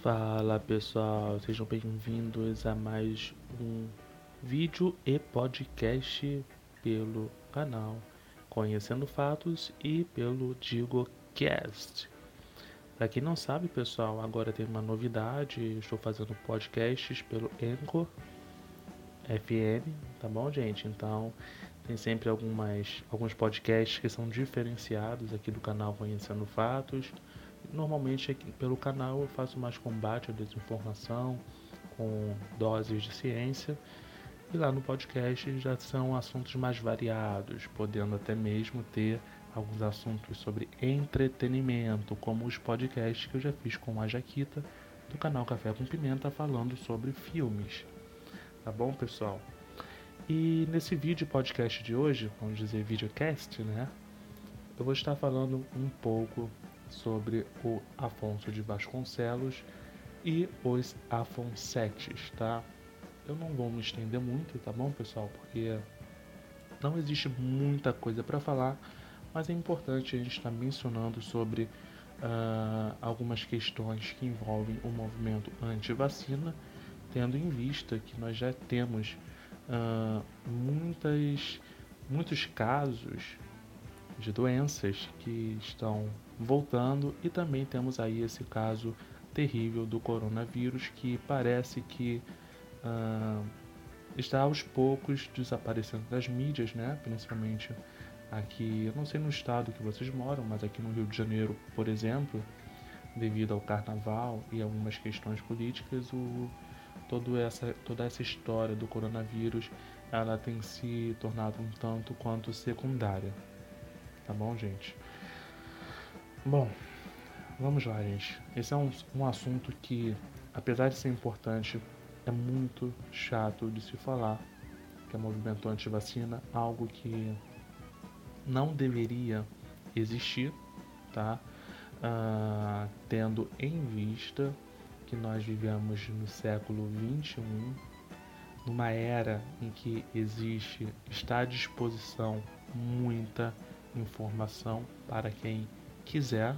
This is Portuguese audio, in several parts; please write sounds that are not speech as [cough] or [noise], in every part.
Fala pessoal, sejam bem-vindos a mais um vídeo e podcast pelo canal Conhecendo Fatos e pelo DigoCast. Para quem não sabe, pessoal, agora tem uma novidade, estou fazendo podcasts pelo Anchor FM, tá bom, gente? Então, tem sempre algumas, alguns podcasts que são diferenciados aqui do canal Conhecendo Fatos. Normalmente pelo canal eu faço mais combate à desinformação, com doses de ciência. E lá no podcast já são assuntos mais variados, podendo até mesmo ter alguns assuntos sobre entretenimento, como os podcasts que eu já fiz com a Jaquita do canal Café com Pimenta falando sobre filmes. Tá bom, pessoal? E nesse vídeo podcast de hoje, vamos dizer videocast, né? Eu vou estar falando um pouco sobre o Afonso de Vasconcelos e os Afonsetes, tá? Eu não vou me estender muito, tá bom, pessoal? Porque não existe muita coisa para falar, mas é importante a gente estar mencionando sobre uh, algumas questões que envolvem o movimento anti-vacina, tendo em vista que nós já temos uh, muitas, muitos casos de doenças que estão voltando e também temos aí esse caso terrível do coronavírus que parece que uh, está aos poucos desaparecendo das mídias, né? Principalmente aqui, eu não sei no estado que vocês moram, mas aqui no Rio de Janeiro, por exemplo, devido ao carnaval e algumas questões políticas, o, toda, essa, toda essa história do coronavírus ela tem se tornado um tanto quanto secundária. Tá bom, gente? Bom, vamos lá, gente. Esse é um, um assunto que, apesar de ser importante, é muito chato de se falar, que é movimento anti-vacina, algo que não deveria existir, tá? Uh, tendo em vista que nós vivemos no século 21, numa era em que existe, está à disposição muita informação para quem quiser.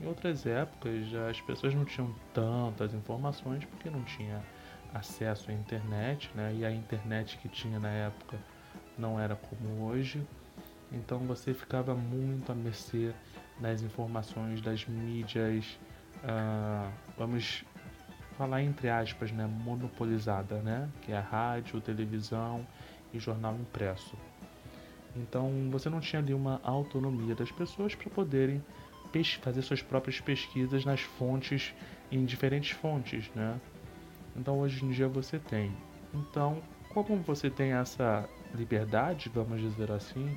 Em outras épocas, as pessoas não tinham tantas informações porque não tinha acesso à internet, né? E a internet que tinha na época não era como hoje. Então você ficava muito à mercê das informações das mídias, uh, vamos falar entre aspas, né, monopolizada, né, que é rádio, televisão e jornal impresso. Então você não tinha ali uma autonomia das pessoas para poderem fazer suas próprias pesquisas nas fontes, em diferentes fontes, né? Então hoje em dia você tem. Então, como você tem essa liberdade, vamos dizer assim,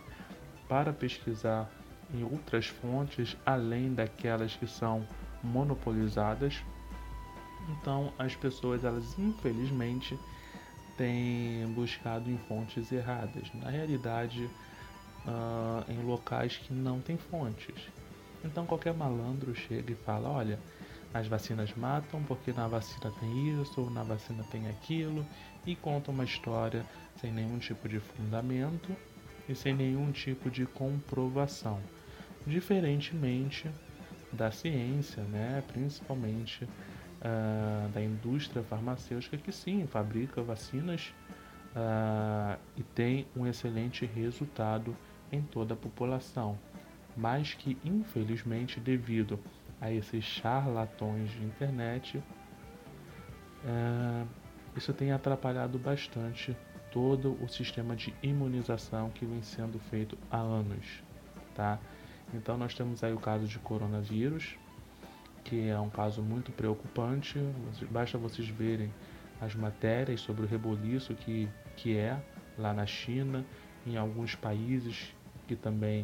para pesquisar em outras fontes além daquelas que são monopolizadas, então as pessoas elas infelizmente têm buscado em fontes erradas. Na realidade, uh, em locais que não tem fontes. Então qualquer malandro chega e fala, olha, as vacinas matam porque na vacina tem isso ou na vacina tem aquilo e conta uma história sem nenhum tipo de fundamento e sem nenhum tipo de comprovação. Diferentemente da ciência, né? principalmente uh, da indústria farmacêutica que sim fabrica vacinas uh, e tem um excelente resultado em toda a população, mas que infelizmente devido a esses charlatões de internet, é, isso tem atrapalhado bastante todo o sistema de imunização que vem sendo feito há anos, tá? Então nós temos aí o caso de coronavírus, que é um caso muito preocupante. Basta vocês verem as matérias sobre o reboliço que, que é lá na China, em alguns países que também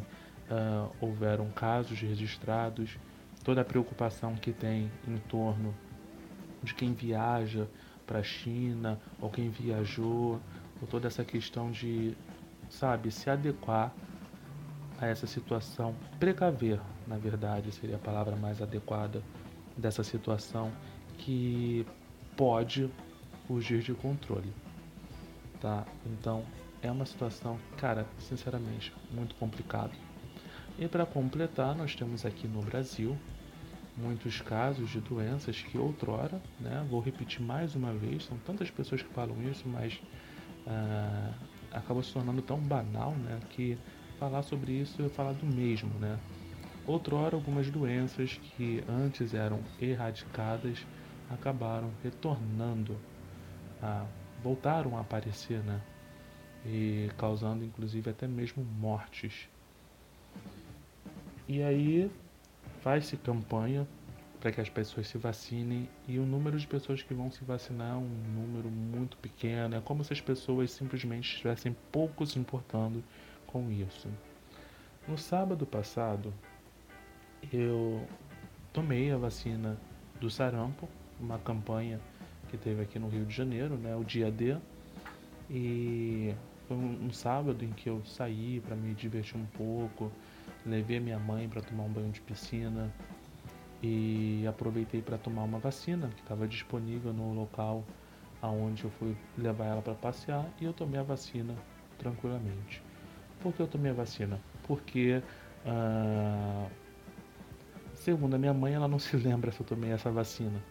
uh, houveram casos registrados, toda a preocupação que tem em torno de quem viaja para a China ou quem viajou, ou toda essa questão de, sabe, se adequar a essa situação, precaver, na verdade, seria a palavra mais adequada dessa situação que pode fugir de controle, tá? Então, é uma situação, cara, sinceramente, muito complicado. E para completar, nós temos aqui no Brasil muitos casos de doenças que outrora, né, vou repetir mais uma vez, são tantas pessoas que falam isso, mas ah, acaba se tornando tão banal, né, que falar sobre isso é falar do mesmo, né. Outrora, algumas doenças que antes eram erradicadas acabaram retornando, a, voltaram a aparecer, né, e causando inclusive até mesmo mortes. E aí faz-se campanha para que as pessoas se vacinem e o número de pessoas que vão se vacinar é um número muito pequeno. É como se as pessoas simplesmente estivessem pouco se importando com isso. No sábado passado, eu tomei a vacina do sarampo, uma campanha que teve aqui no Rio de Janeiro, né, o dia D. E foi um, sábado em que eu saí para me divertir um pouco, levei a minha mãe para tomar um banho de piscina e aproveitei para tomar uma vacina que estava disponível no local aonde eu fui levar ela para passear e eu tomei a vacina tranquilamente. Por que eu tomei a vacina? Porque ah, segundo a minha mãe ela não se [laughs] lembra se eu tomei essa vacina.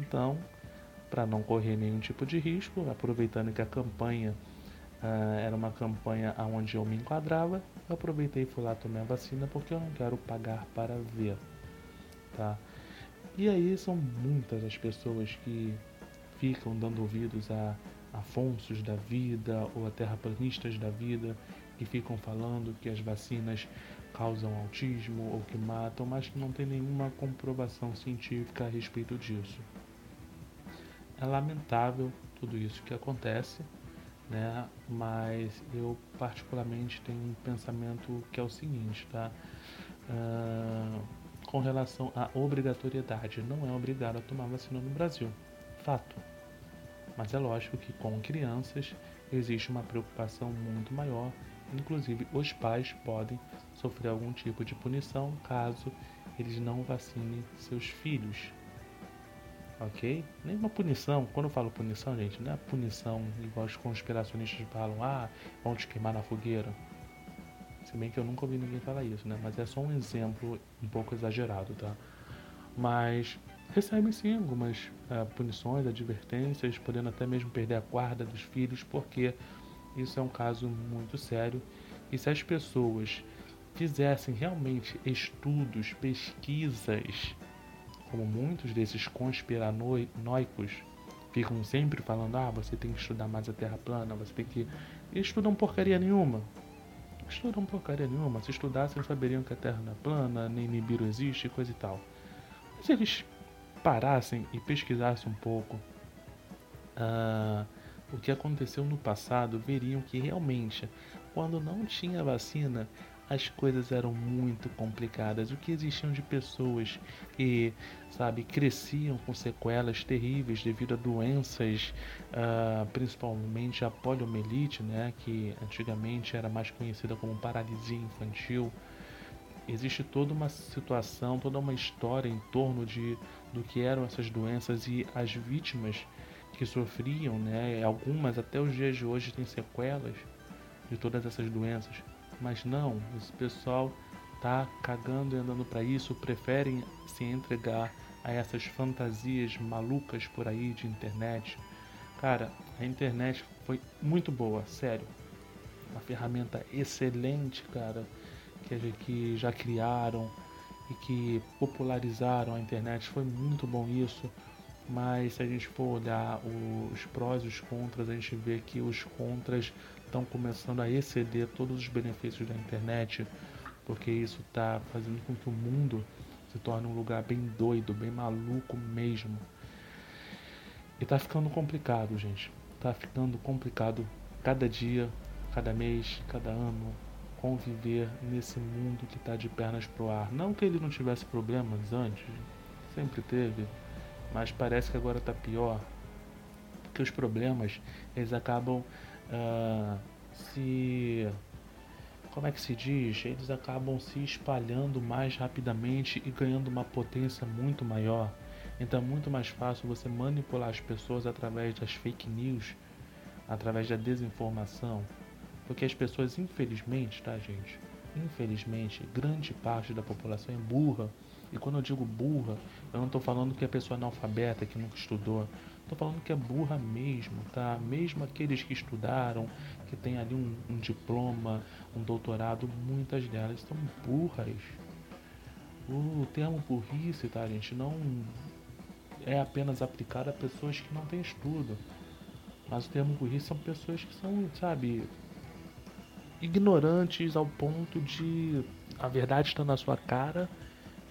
Então, para não correr nenhum tipo de risco, aproveitando que a campanha Uh, era uma campanha onde eu me enquadrava. Eu aproveitei e fui lá tomar a vacina porque eu não quero pagar para ver. Tá? E aí são muitas as pessoas que ficam dando ouvidos a afonsos da vida ou a terraplanistas da vida que ficam falando que as vacinas causam autismo ou que matam, mas que não tem nenhuma comprovação científica a respeito disso. É lamentável tudo isso que acontece, né? Mas eu particularmente tenho um pensamento que é o seguinte, tá? Uh, com relação à obrigatoriedade, não é obrigado a tomar vacina no Brasil, fato. Mas é lógico que com crianças existe uma preocupação muito maior, inclusive os pais podem sofrer algum tipo de punição caso eles não vacinem seus filhos, ok? Nenhuma punição. Quando eu falo punição, gente, não é punição igual os conspiracionistas falam, ah, vão te queimar na fogueira. Se bem que eu nunca ouvi ninguém falar isso, né? Mas é só um exemplo um pouco exagerado, tá? Mas recebem sim algumas uh, punições, advertências, podendo até mesmo perder a guarda dos filhos, porque isso é um caso muito sério. E se as pessoas fizessem realmente estudos, pesquisas como muitos desses conspiranoicos ficam sempre falando, ah, você tem que estudar mais a Terra plana, você tem que. E estudam porcaria nenhuma. Estudam porcaria nenhuma. Se estudassem, saberiam que a Terra não é plana, nem Nibiru existe, coisa e tal. Se eles parassem e pesquisassem um pouco uh, o que aconteceu no passado, veriam que realmente, quando não tinha vacina, as coisas eram muito complicadas. O que existiam de pessoas que, sabe, cresciam com sequelas terríveis devido a doenças, uh, principalmente a poliomielite, né, que antigamente era mais conhecida como paralisia infantil. Existe toda uma situação, toda uma história em torno de do que eram essas doenças e as vítimas que sofriam, né? Algumas até os dias de hoje têm sequelas de todas essas doenças. Mas não, esse pessoal tá cagando e andando para isso, preferem se entregar a essas fantasias malucas por aí de internet. Cara, a internet foi muito boa, sério. Uma ferramenta excelente, cara, que, que já criaram e que popularizaram a internet. Foi muito bom isso. Mas se a gente for olhar os prós e os contras, a gente vê que os contras estão começando a exceder todos os benefícios da internet, porque isso está fazendo com que o mundo se torne um lugar bem doido, bem maluco mesmo. E tá ficando complicado, gente. Tá ficando complicado cada dia, cada mês, cada ano conviver nesse mundo que está de pernas pro ar. Não que ele não tivesse problemas antes, sempre teve, mas parece que agora está pior, porque os problemas eles acabam uh, se como é que se diz? Eles acabam se espalhando mais rapidamente e ganhando uma potência muito maior. Então é muito mais fácil você manipular as pessoas através das fake news, através da desinformação. Porque as pessoas, infelizmente, tá, gente? Infelizmente, grande parte da população é burra E quando eu digo burra, eu não estou falando que a pessoa é analfabeta, que nunca estudou. Estou falando que é burra mesmo, tá? Mesmo aqueles que estudaram, que tem ali um, um diploma, um doutorado, muitas delas são burras. O termo burrice, tá, gente, não é apenas aplicado a pessoas que não têm estudo. Mas o termo burrice são pessoas que são, sabe, ignorantes ao ponto de a verdade está na sua cara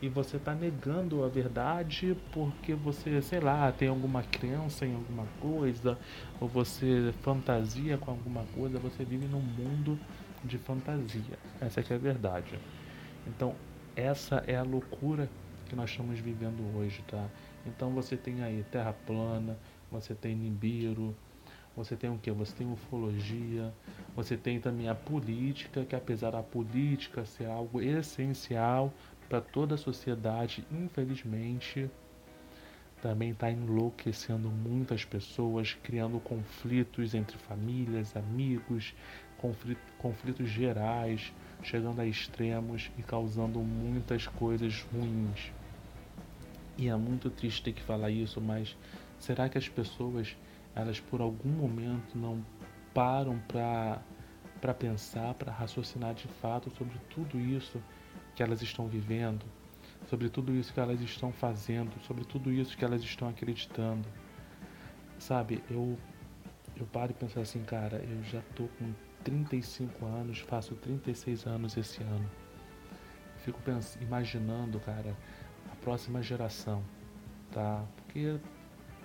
e você está negando a verdade porque você, sei lá, tem alguma crença em alguma coisa, ou você fantasia com alguma coisa, você vive num mundo de fantasia. Essa é, é a verdade. Então, essa é a loucura que nós estamos vivendo hoje, tá? Então você tem aí Terra plana, você tem Nibiru, você tem o que? Você tem ufologia, você tem também a política, que apesar da política ser algo essencial para toda a sociedade, infelizmente também está enlouquecendo muitas pessoas, criando conflitos entre famílias, amigos, conflitos gerais, chegando a extremos e causando muitas coisas ruins. E é muito triste ter que falar isso, mas será que as pessoas, elas por algum momento não param para para pensar, para raciocinar de fato sobre tudo isso que elas estão vivendo, sobre tudo isso que elas estão fazendo, sobre tudo isso que elas estão acreditando. Sabe, eu eu paro e penso assim, cara, eu já tô com 35 anos, faço 36 anos esse ano. Fico pensando, imaginando, cara, a próxima geração, tá? Porque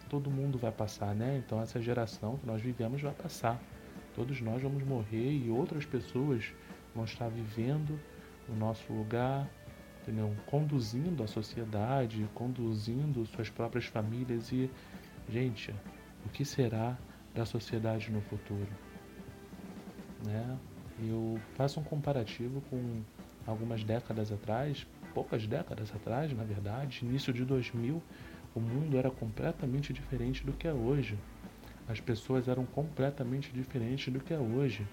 todo mundo vai passar, né? Então essa geração que nós vivemos vai passar. Todos nós vamos morrer e outras pessoas vão estar vivendo no nosso lugar, entendeu? conduzindo a sociedade, conduzindo suas próprias famílias e, gente, o que será da sociedade no futuro? Né? Eu faço um comparativo com algumas décadas atrás, poucas décadas atrás, na verdade, início de 2000, o mundo era completamente diferente do que é hoje. As pessoas eram completamente diferentes do que é hoje.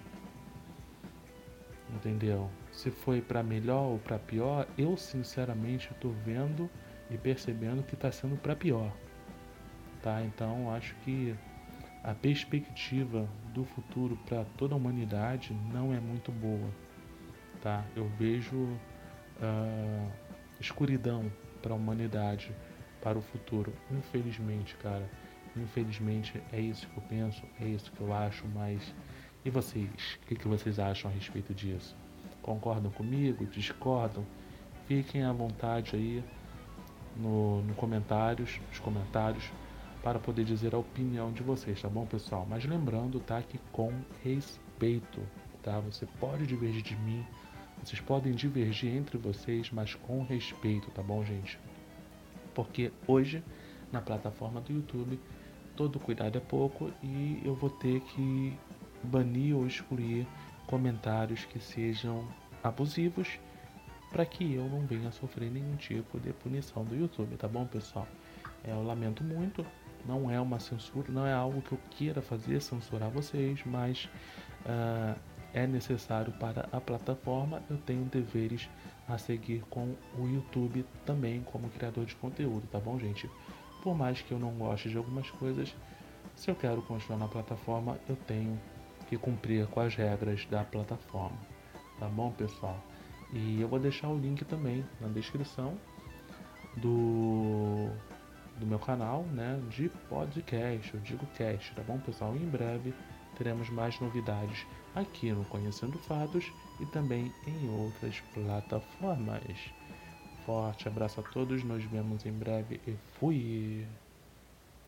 Entendeu? Se foi para melhor ou para pior, eu sinceramente estou vendo e percebendo que está sendo para pior. Tá? Então acho que a perspectiva do futuro para toda a humanidade não é muito boa. Tá? Eu vejo uh, escuridão para a humanidade, para o futuro. Infelizmente, cara. Infelizmente é isso que eu penso, é isso que eu acho, mas e vocês? O que, que vocês acham a respeito disso? Concordam comigo? Discordam? Fiquem à vontade aí no, no comentários, nos comentários, para poder dizer a opinião de vocês, tá bom, pessoal? Mas lembrando, tá, que com respeito, tá? Você pode divergir de mim, vocês podem divergir entre vocês, mas com respeito, tá bom, gente? Porque hoje, na plataforma do YouTube, todo cuidado é pouco e eu vou ter que banir ou excluir comentários que sejam abusivos para que eu não venha sofrer nenhum tipo de punição do YouTube, tá bom, pessoal? É, eu lamento muito, não é uma censura, não é algo que eu queira fazer, censurar vocês, mas uh, é necessário para a plataforma, eu tenho deveres a seguir com o YouTube também como criador de conteúdo, tá bom, gente? Por mais que eu não goste de algumas coisas, se eu quero continuar na plataforma, eu tenho que cumprir com as regras da plataforma. Tá bom, pessoal? E eu vou deixar o link também na descrição do, do meu canal, né, de podcast, eu digo cast, tá bom, pessoal? Em breve teremos mais novidades aqui no Conhecendo Fatos e também em outras plataformas. Forte abraço a todos, nos vemos em breve e fui!